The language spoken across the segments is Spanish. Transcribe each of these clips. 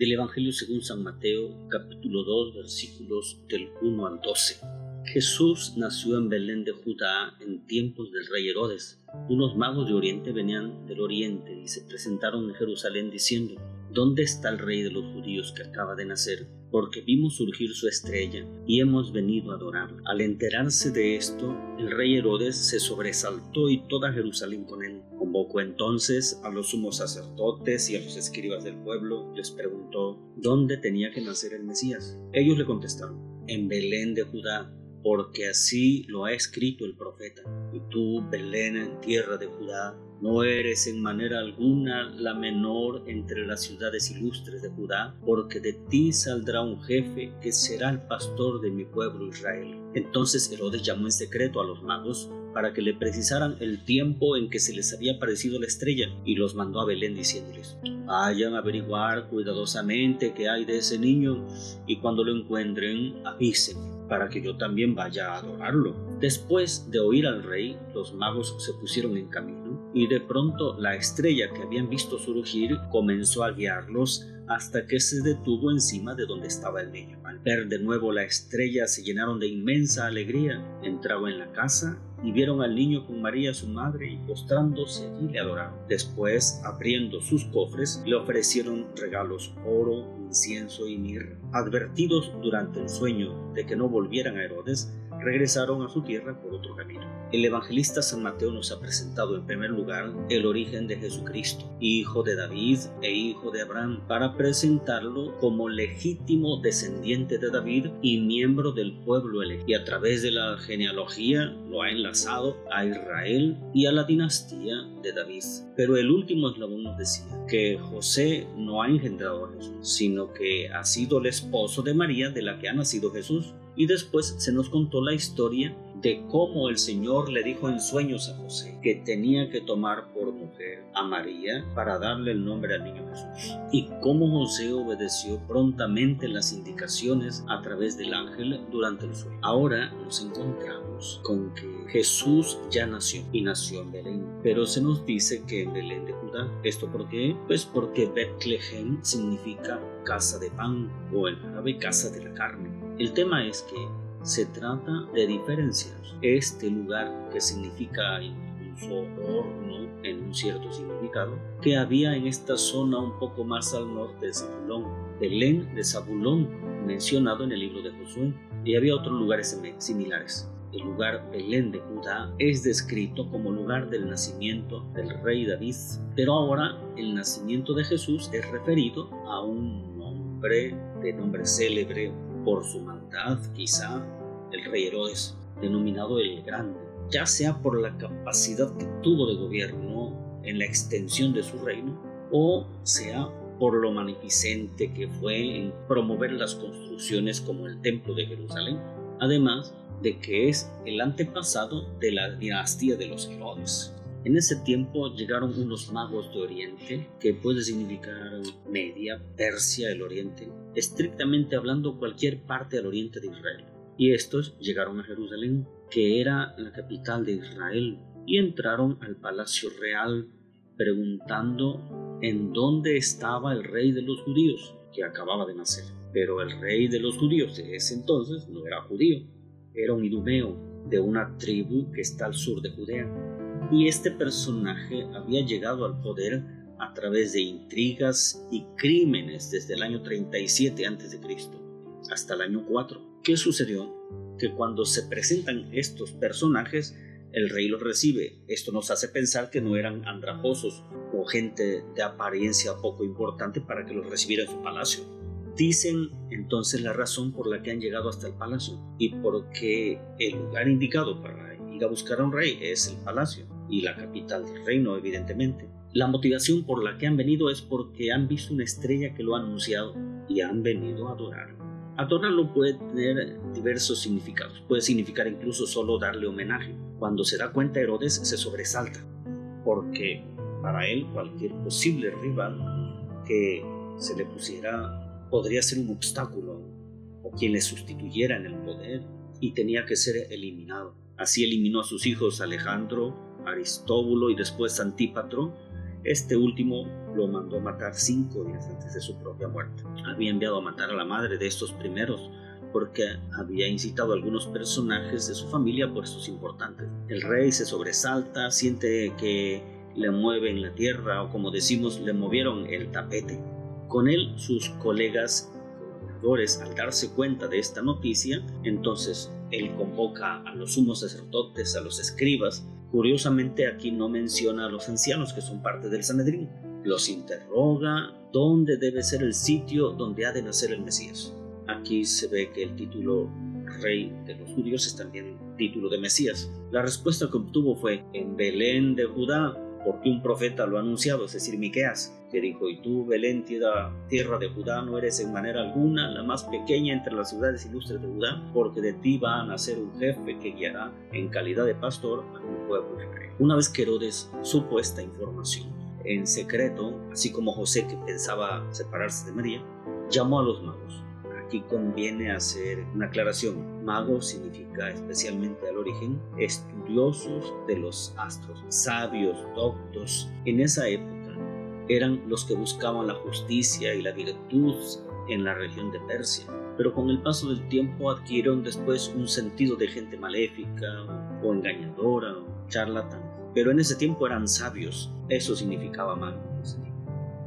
del Evangelio según San Mateo, capítulo 2, versículos del 1 al 12. Jesús nació en Belén de Judá en tiempos del rey Herodes. Unos magos de Oriente venían del Oriente y se presentaron en Jerusalén diciendo, ¿Dónde está el rey de los judíos que acaba de nacer? Porque vimos surgir su estrella y hemos venido a adorarlo. Al enterarse de esto, el rey Herodes se sobresaltó y toda Jerusalén con él. Convocó entonces a los sumos sacerdotes y a los escribas del pueblo, les preguntó dónde tenía que nacer el Mesías. Ellos le contestaron, en Belén de Judá porque así lo ha escrito el profeta. Y tú, Belén, en tierra de Judá, no eres en manera alguna la menor entre las ciudades ilustres de Judá, porque de ti saldrá un jefe que será el pastor de mi pueblo Israel. Entonces Herodes llamó en secreto a los magos para que le precisaran el tiempo en que se les había aparecido la estrella y los mandó a Belén diciéndoles, vayan a averiguar cuidadosamente qué hay de ese niño y cuando lo encuentren avisen para que yo también vaya a adorarlo. Después de oír al rey, los magos se pusieron en camino y de pronto la estrella que habían visto surgir comenzó a guiarlos hasta que se detuvo encima de donde estaba el niño. Al ver de nuevo la estrella se llenaron de inmensa alegría, entraron en la casa y vieron al niño con María su madre y postrándose allí le adoraron. Después, abriendo sus cofres, le ofrecieron regalos oro, incienso y mirra. Advertidos durante el sueño de que no volvieran a Herodes, regresaron a su tierra por otro camino. El evangelista San Mateo nos ha presentado en primer lugar el origen de Jesucristo, hijo de David e hijo de Abraham, para presentarlo como legítimo descendiente de David y miembro del pueblo elegido. Y a través de la genealogía lo ha enlazado a Israel y a la dinastía de David. Pero el último eslabón nos decía que José no ha engendrado a Jesús, sino que ha sido el esposo de María de la que ha nacido Jesús y después se nos contó la historia de cómo el Señor le dijo en sueños a José que tenía que tomar por mujer a María para darle el nombre al niño Jesús. Y cómo José obedeció prontamente las indicaciones a través del ángel durante el sueño. Ahora nos encontramos con que Jesús ya nació y nació en Belén, pero se nos dice que en Belén de Judá. ¿Esto por qué? Pues porque Bethlehem significa casa de pan o en árabe casa de la carne. El tema es que se trata de diferenciar este lugar que significa incluso horno en un cierto significado que había en esta zona un poco más al norte de Zabulón, Belén de Zabulón, mencionado en el libro de Josué, y había otros lugares similares. El lugar Belén de Judá es descrito como lugar del nacimiento del rey David, pero ahora el nacimiento de Jesús es referido a un hombre de nombre célebre por su maldad, quizá, el rey Herodes, denominado el Grande, ya sea por la capacidad que tuvo de gobierno en la extensión de su reino, o sea por lo magnificente que fue en promover las construcciones como el Templo de Jerusalén, además de que es el antepasado de la dinastía de los Herodes. En ese tiempo llegaron unos magos de Oriente, que puede significar Media, Persia, el Oriente, estrictamente hablando cualquier parte del Oriente de Israel. Y estos llegaron a Jerusalén, que era la capital de Israel, y entraron al palacio real preguntando en dónde estaba el rey de los judíos, que acababa de nacer. Pero el rey de los judíos de ese entonces no era judío, era un idumeo de una tribu que está al sur de Judea y este personaje había llegado al poder a través de intrigas y crímenes desde el año 37 a.C. hasta el año 4. ¿Qué sucedió? Que cuando se presentan estos personajes, el rey los recibe. Esto nos hace pensar que no eran andrajosos o gente de apariencia poco importante para que los recibiera en su palacio. Dicen entonces la razón por la que han llegado hasta el palacio y porque el lugar indicado para ir a buscar a un rey es el palacio y la capital del reino, evidentemente. La motivación por la que han venido es porque han visto una estrella que lo ha anunciado y han venido a adorar. Adorarlo puede tener diversos significados. Puede significar incluso solo darle homenaje. Cuando se da cuenta Herodes se sobresalta, porque para él cualquier posible rival que se le pusiera podría ser un obstáculo o quien le sustituyera en el poder y tenía que ser eliminado. Así eliminó a sus hijos Alejandro, Aristóbulo y después Antípatro, Este último lo mandó matar cinco días antes de su propia muerte. Había enviado a matar a la madre de estos primeros porque había incitado a algunos personajes de su familia puestos importantes. El rey se sobresalta, siente que le mueven la tierra o como decimos, le movieron el tapete. Con él sus colegas gobernadores al darse cuenta de esta noticia, entonces él convoca a los sumos sacerdotes, a los escribas. Curiosamente aquí no menciona a los ancianos que son parte del Sanedrín. Los interroga dónde debe ser el sitio donde ha de nacer el Mesías. Aquí se ve que el título rey de los judíos es también título de Mesías. La respuesta que obtuvo fue en Belén de Judá, porque un profeta lo ha anunciado, es decir, Miqueas, que dijo, y tú, Belén, tierra de Judá, no eres en manera alguna la más pequeña entre las ciudades ilustres de Judá, porque de ti va a nacer un jefe que guiará en calidad de pastor a un pueblo rey. Una vez que Herodes supo esta información, en secreto, así como José que pensaba separarse de María, llamó a los magos Aquí conviene hacer una aclaración. Mago significa especialmente al origen estudiosos de los astros, sabios, doctos. En esa época eran los que buscaban la justicia y la virtud en la región de Persia, pero con el paso del tiempo adquirieron después un sentido de gente maléfica o engañadora o charlatán. Pero en ese tiempo eran sabios, eso significaba mago.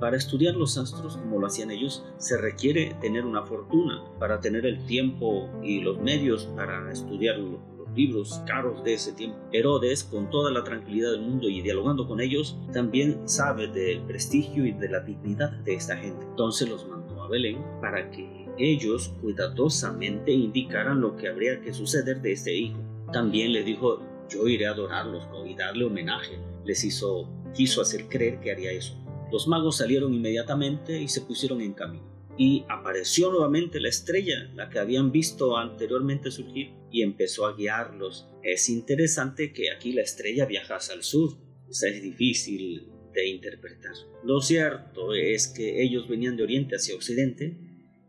Para estudiar los astros como lo hacían ellos se requiere tener una fortuna para tener el tiempo y los medios para estudiar los libros caros de ese tiempo. Herodes, con toda la tranquilidad del mundo y dialogando con ellos, también sabe del prestigio y de la dignidad de esta gente. Entonces los mandó a Belén para que ellos cuidadosamente indicaran lo que habría que suceder de este hijo. También le dijo, yo iré a adorarlos y darle homenaje. Les hizo, quiso hacer creer que haría eso. Los magos salieron inmediatamente y se pusieron en camino. Y apareció nuevamente la estrella, la que habían visto anteriormente surgir, y empezó a guiarlos. Es interesante que aquí la estrella viaja hacia el sur. es difícil de interpretar. Lo cierto es que ellos venían de oriente hacia occidente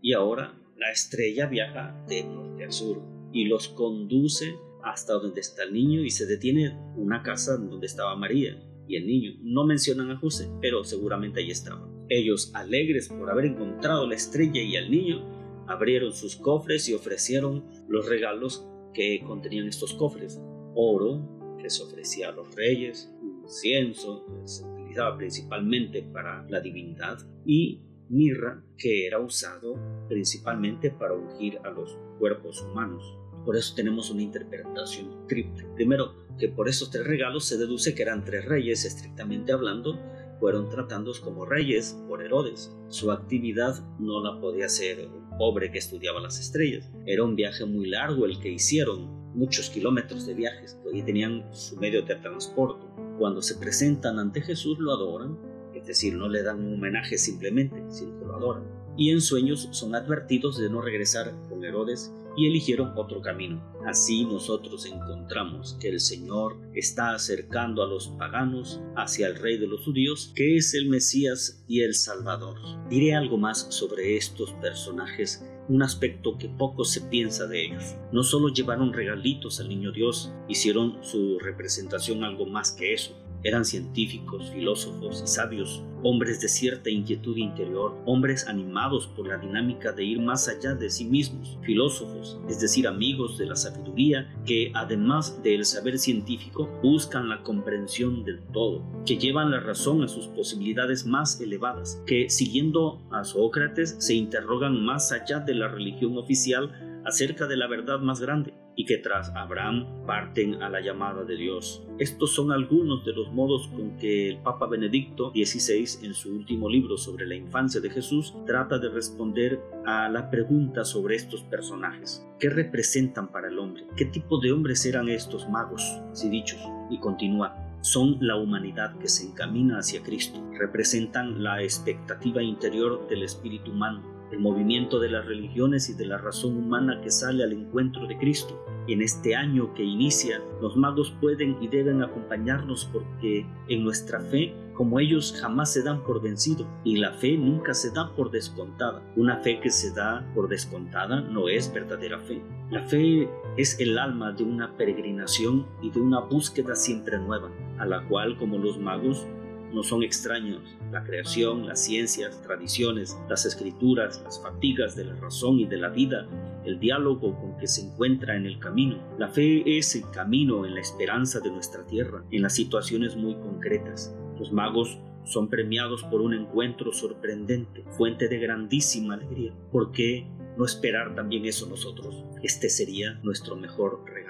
y ahora la estrella viaja de norte a sur y los conduce hasta donde está el niño y se detiene una casa donde estaba María y el niño. No mencionan a José, pero seguramente ahí estaba. Ellos, alegres por haber encontrado la estrella y al niño, abrieron sus cofres y ofrecieron los regalos que contenían estos cofres. Oro, que se ofrecía a los reyes, incienso, que se utilizaba principalmente para la divinidad, y mirra, que era usado principalmente para ungir a los cuerpos humanos. Por eso tenemos una interpretación triple. Primero, que por esos tres regalos se deduce que eran tres reyes, estrictamente hablando, fueron tratados como reyes por Herodes. Su actividad no la podía hacer un pobre que estudiaba las estrellas. Era un viaje muy largo el que hicieron, muchos kilómetros de viajes, y tenían su medio de transporte. Cuando se presentan ante Jesús lo adoran, es decir, no le dan un homenaje simplemente, sino que lo adoran. Y en sueños son advertidos de no regresar con Herodes y eligieron otro camino. Así nosotros encontramos que el Señor está acercando a los paganos hacia el Rey de los judíos, que es el Mesías y el Salvador. Diré algo más sobre estos personajes un aspecto que poco se piensa de ellos. No solo llevaron regalitos al niño Dios, hicieron su representación algo más que eso. Eran científicos, filósofos y sabios, hombres de cierta inquietud interior, hombres animados por la dinámica de ir más allá de sí mismos, filósofos, es decir, amigos de la sabiduría que, además del saber científico, buscan la comprensión del todo, que llevan la razón a sus posibilidades más elevadas, que, siguiendo a Sócrates, se interrogan más allá de la religión oficial acerca de la verdad más grande y que tras Abraham parten a la llamada de Dios. Estos son algunos de los modos con que el Papa Benedicto XVI en su último libro sobre la infancia de Jesús trata de responder a la pregunta sobre estos personajes. ¿Qué representan para el hombre? ¿Qué tipo de hombres eran estos magos, si dichos? Y continúa, son la humanidad que se encamina hacia Cristo, representan la expectativa interior del espíritu humano, el movimiento de las religiones y de la razón humana que sale al encuentro de Cristo. En este año que inicia, los magos pueden y deben acompañarnos porque en nuestra fe, como ellos jamás se dan por vencido y la fe nunca se da por descontada. Una fe que se da por descontada no es verdadera fe. La fe es el alma de una peregrinación y de una búsqueda siempre nueva, a la cual, como los magos, no son extraños. La creación, las ciencias, tradiciones, las escrituras, las fatigas de la razón y de la vida, el diálogo con que se encuentra en el camino. La fe es el camino en la esperanza de nuestra tierra, en las situaciones muy concretas. Los magos son premiados por un encuentro sorprendente, fuente de grandísima alegría. ¿Por qué no esperar también eso nosotros? Este sería nuestro mejor regalo.